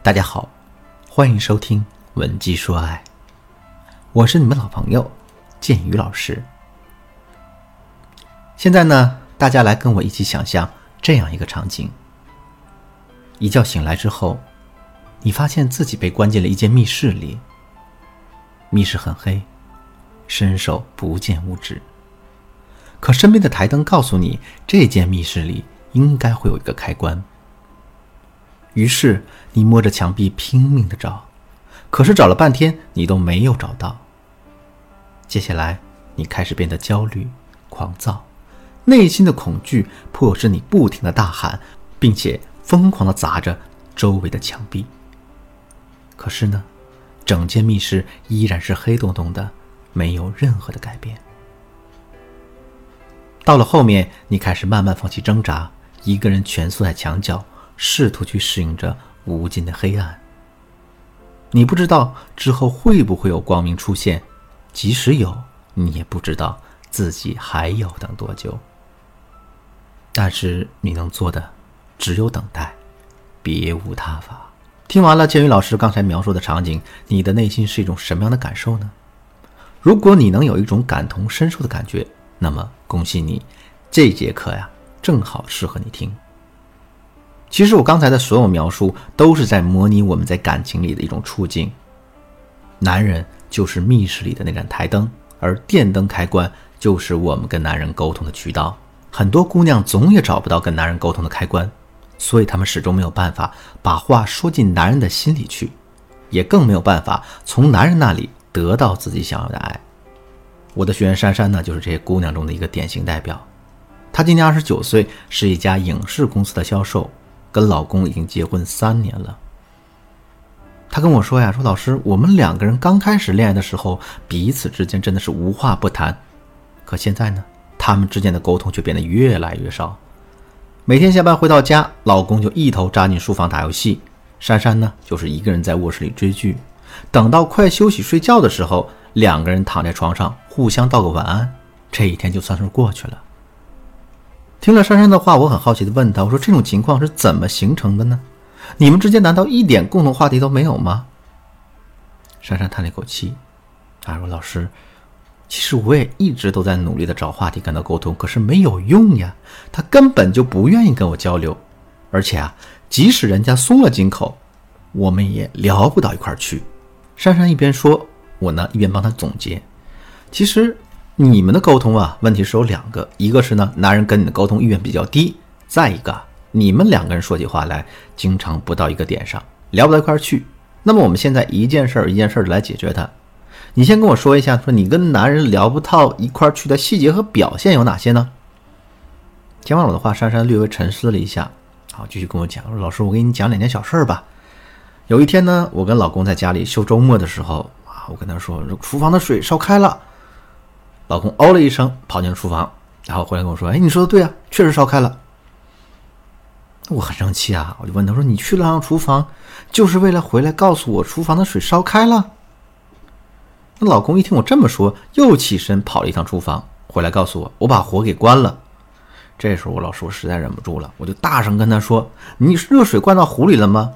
大家好，欢迎收听《文姬说爱》，我是你们老朋友建宇老师。现在呢，大家来跟我一起想象这样一个场景：一觉醒来之后，你发现自己被关进了一间密室里。密室很黑，伸手不见五指。可身边的台灯告诉你，这间密室里应该会有一个开关。于是你摸着墙壁拼命的找，可是找了半天你都没有找到。接下来你开始变得焦虑、狂躁，内心的恐惧迫使你不停的大喊，并且疯狂的砸着周围的墙壁。可是呢，整间密室依然是黑洞洞的，没有任何的改变。到了后面，你开始慢慢放弃挣扎，一个人蜷缩在墙角。试图去适应着无尽的黑暗。你不知道之后会不会有光明出现，即使有，你也不知道自己还要等多久。但是你能做的只有等待，别无他法。听完了建宇老师刚才描述的场景，你的内心是一种什么样的感受呢？如果你能有一种感同身受的感觉，那么恭喜你，这节课呀正好适合你听。其实我刚才的所有描述都是在模拟我们在感情里的一种处境。男人就是密室里的那盏台灯，而电灯开关就是我们跟男人沟通的渠道。很多姑娘总也找不到跟男人沟通的开关，所以她们始终没有办法把话说进男人的心里去，也更没有办法从男人那里得到自己想要的爱。我的学员珊珊呢，就是这些姑娘中的一个典型代表。她今年二十九岁，是一家影视公司的销售。跟老公已经结婚三年了。她跟我说呀，说老师，我们两个人刚开始恋爱的时候，彼此之间真的是无话不谈。可现在呢，他们之间的沟通却变得越来越少。每天下班回到家，老公就一头扎进书房打游戏，珊珊呢就是一个人在卧室里追剧。等到快休息睡觉的时候，两个人躺在床上互相道个晚安，这一天就算是过去了。听了珊珊的话，我很好奇地问她：“我说这种情况是怎么形成的呢？你们之间难道一点共同话题都没有吗？”珊珊叹了一口气，她，说：“老师，其实我也一直都在努力地找话题跟他沟通，可是没有用呀，他根本就不愿意跟我交流，而且啊，即使人家松了金口，我们也聊不到一块儿去。”珊珊一边说，我呢一边帮她总结，其实。你们的沟通啊，问题是有两个，一个是呢，男人跟你的沟通意愿比较低；再一个，你们两个人说起话来，经常不到一个点上，聊不到一块儿去。那么我们现在一件事儿一件事儿的来解决它。你先跟我说一下，说你跟男人聊不到一块儿去的细节和表现有哪些呢？听完我的话，珊珊略微沉思了一下，好，继续跟我讲，说老师，我给你讲两件小事儿吧。有一天呢，我跟老公在家里休周末的时候啊，我跟他说，厨房的水烧开了。老公哦了一声，跑进了厨房，然后回来跟我说：“哎，你说的对啊，确实烧开了。”我很生气啊，我就问他说：“你去了趟厨房，就是为了回来告诉我厨房的水烧开了？”那老公一听我这么说，又起身跑了一趟厨房，回来告诉我：“我把火给关了。”这时候我老师我实在忍不住了，我就大声跟他说：“你热水灌到壶里了吗？”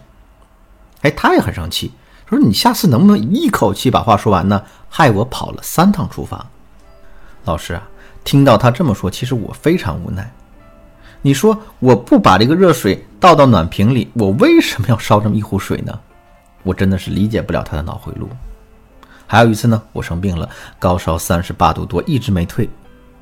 哎，他也很生气，说：“你下次能不能一口气把话说完呢？害我跑了三趟厨房。”老师啊，听到他这么说，其实我非常无奈。你说我不把这个热水倒到暖瓶里，我为什么要烧这么一壶水呢？我真的是理解不了他的脑回路。还有一次呢，我生病了，高烧三十八度多，一直没退，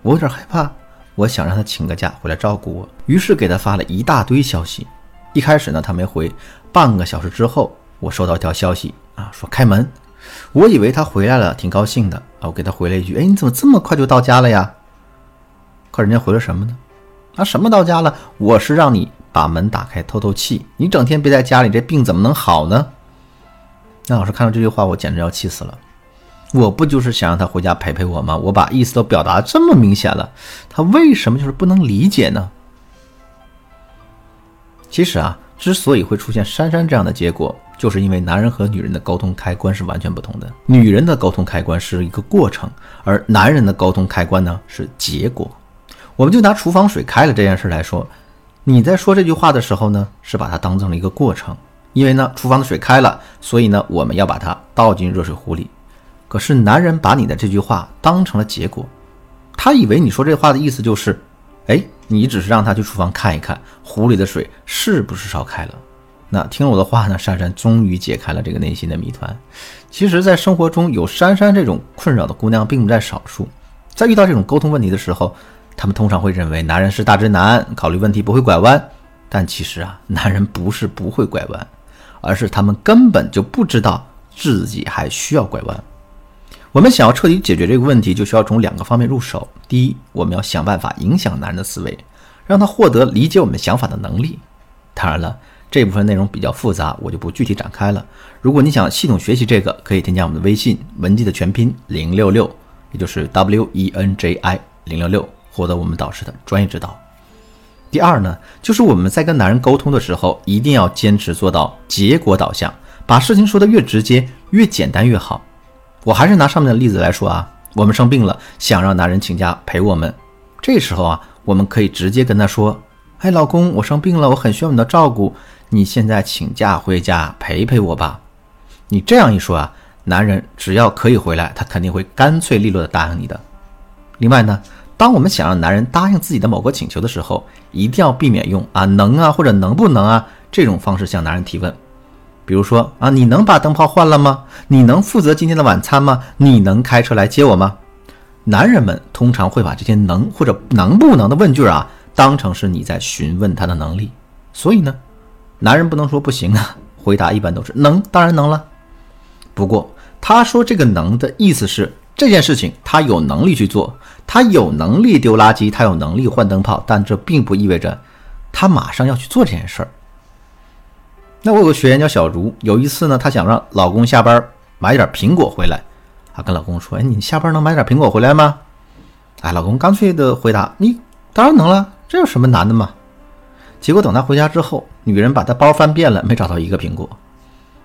我有点害怕，我想让他请个假回来照顾我，于是给他发了一大堆消息。一开始呢，他没回，半个小时之后，我收到一条消息啊，说开门。我以为他回来了，挺高兴的啊！我给他回了一句：“哎，你怎么这么快就到家了呀？”可人家回了什么呢？啊，什么到家了？我是让你把门打开透透气，你整天憋在家里，这病怎么能好呢？那老师看到这句话，我简直要气死了！我不就是想让他回家陪陪我吗？我把意思都表达这么明显了，他为什么就是不能理解呢？其实啊，之所以会出现珊珊这样的结果。就是因为男人和女人的沟通开关是完全不同的，女人的沟通开关是一个过程，而男人的沟通开关呢是结果。我们就拿厨房水开了这件事来说，你在说这句话的时候呢，是把它当成了一个过程，因为呢，厨房的水开了，所以呢，我们要把它倒进热水壶里。可是男人把你的这句话当成了结果，他以为你说这话的意思就是，哎，你只是让他去厨房看一看壶里的水是不是烧开了。那听了我的话呢，珊珊终于解开了这个内心的谜团。其实，在生活中有珊珊这种困扰的姑娘并不在少数，在遇到这种沟通问题的时候，她们通常会认为男人是大直男，考虑问题不会拐弯。但其实啊，男人不是不会拐弯，而是他们根本就不知道自己还需要拐弯。我们想要彻底解决这个问题，就需要从两个方面入手。第一，我们要想办法影响男人的思维，让他获得理解我们想法的能力。当然了，这部分内容比较复杂，我就不具体展开了。如果你想系统学习这个，可以添加我们的微信文姬的全拼零六六，也就是 W E N J I 零六六，获得我们导师的专业指导。第二呢，就是我们在跟男人沟通的时候，一定要坚持做到结果导向，把事情说得越直接、越简单越好。我还是拿上面的例子来说啊，我们生病了，想让男人请假陪我们，这时候啊，我们可以直接跟他说：“哎，老公，我生病了，我很需要你的照顾，你现在请假回家陪陪我吧。”你这样一说啊，男人只要可以回来，他肯定会干脆利落的答应你的。另外呢，当我们想让男人答应自己的某个请求的时候，一定要避免用啊能啊或者能不能啊这种方式向男人提问。比如说啊，你能把灯泡换了吗？你能负责今天的晚餐吗？你能开车来接我吗？男人们通常会把这些能或者能不能的问句啊，当成是你在询问他的能力。所以呢，男人不能说不行啊，回答一般都是能，当然能了。不过他说这个能的意思是这件事情他有能力去做，他有能力丢垃圾，他有能力换灯泡，但这并不意味着他马上要去做这件事儿。那我有个学员叫小茹，有一次呢，她想让老公下班买点苹果回来，她跟老公说：“哎，你下班能买点苹果回来吗？”哎，老公干脆的回答：“你当然能了，这有什么难的嘛？”结果等他回家之后，女人把他包翻遍了，没找到一个苹果，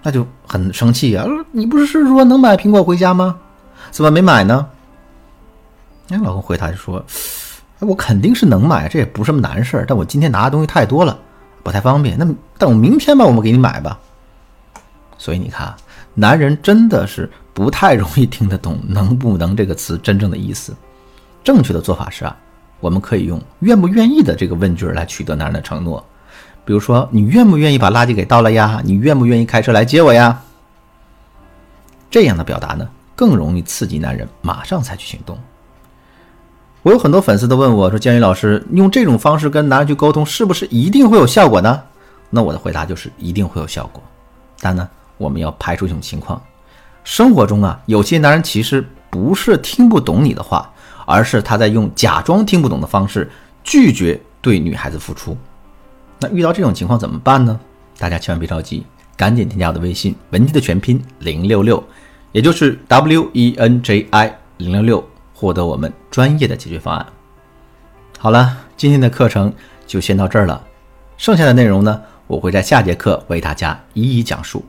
那就很生气呀，你不是说能买苹果回家吗？怎么没买呢？”哎，老公回答就说：“我肯定是能买，这也不是什么难事儿，但我今天拿的东西太多了。”不太方便，那等明天吧，我们给你买吧。所以你看，男人真的是不太容易听得懂“能不能”这个词真正的意思。正确的做法是啊，我们可以用“愿不愿意”的这个问句来取得男人的承诺。比如说，你愿不愿意把垃圾给倒了呀？你愿不愿意开车来接我呀？这样的表达呢，更容易刺激男人马上采取行动。我有很多粉丝都问我说：“江宇老师，用这种方式跟男人去沟通，是不是一定会有效果呢？”那我的回答就是一定会有效果。但呢，我们要排除一种情况：生活中啊，有些男人其实不是听不懂你的话，而是他在用假装听不懂的方式拒绝对女孩子付出。那遇到这种情况怎么办呢？大家千万别着急，赶紧添加我的微信文姬的全拼零六六，也就是 W E N J I 零六六。获得我们专业的解决方案。好了，今天的课程就先到这儿了，剩下的内容呢，我会在下节课为大家一一讲述。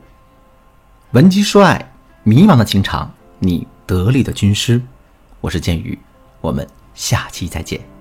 文姬说爱，迷茫的情场，你得力的军师，我是剑宇，我们下期再见。